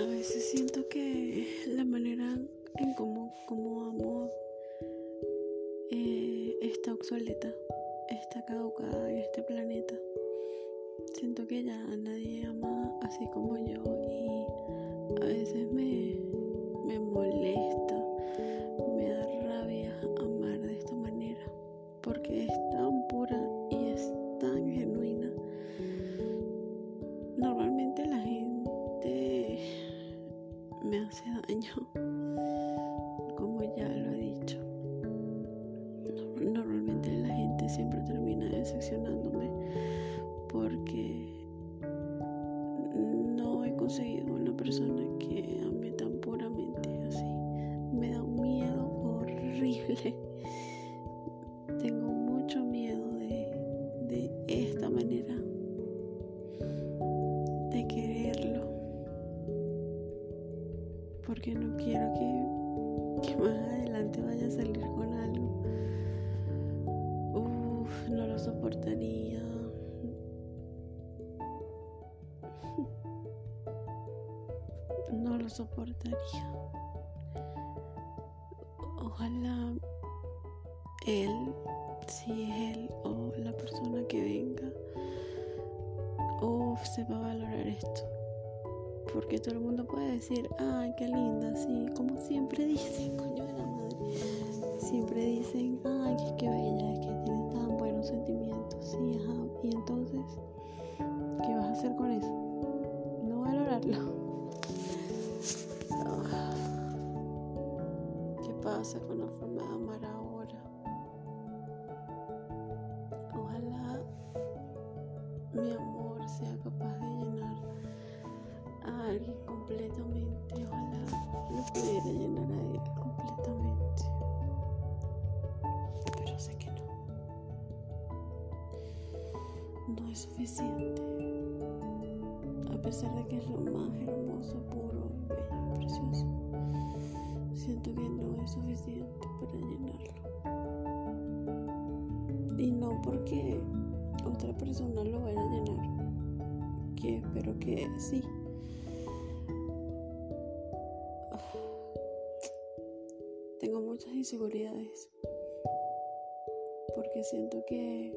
a veces siento que la manera en cómo, como amo eh, está obsoleta, está caducada en este planeta. Siento que ya nadie ama así como yo y a veces me, me molesta, me da rabia amar de esta manera porque es tan pura y es tan genuina. Normalmente me hace daño, como ya lo he dicho. Normalmente la gente siempre termina decepcionándome porque no he conseguido una persona que ame tan puramente así. Me da un miedo horrible. Porque no quiero que, más adelante vaya a salir con algo. Uf, no lo soportaría. No lo soportaría. Ojalá él, si es él o la persona que venga, uf, sepa valorar esto. Porque todo el mundo puede decir, ay, qué linda, sí, como siempre dicen, coño de la madre. Siempre dicen, ay, qué, qué bella, es que tiene tan buenos sentimientos, sí, ajá. Y entonces, ¿qué vas a hacer con eso? No valorarlo. ¿Qué pasa con la forma de amar ahora? Ojalá mi amor sea a alguien completamente. Ojalá lo pudiera llenar a él completamente. Pero sé que no. No es suficiente. A pesar de que es lo más hermoso, puro, bello, precioso. Siento que no es suficiente para llenarlo. Y no porque otra persona lo vaya a llenar. Que espero que sí. Tengo muchas inseguridades. Porque siento que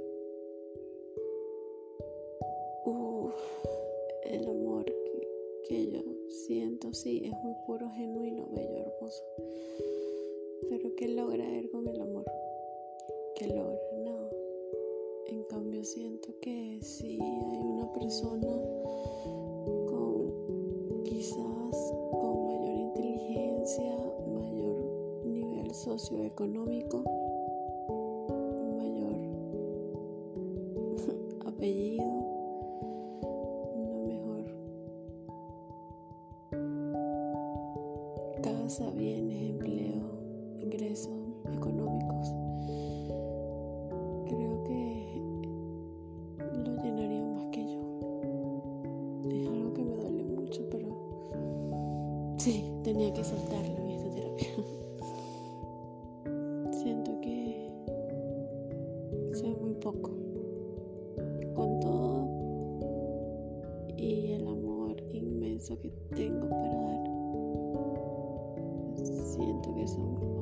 el amor que, que yo siento, sí, es muy puro, genuino, bello, hermoso. Pero ¿qué logra él con el amor? ¿Qué logra? Nada. En cambio siento que si hay una persona socioeconómico, mayor apellido, una mejor casa, bienes, empleo, ingresos económicos. Creo que lo llenaría más que yo. Es algo que me duele mucho, pero sí, tenía que soltarlo poco con todo y el amor inmenso que tengo para dar. Siento que son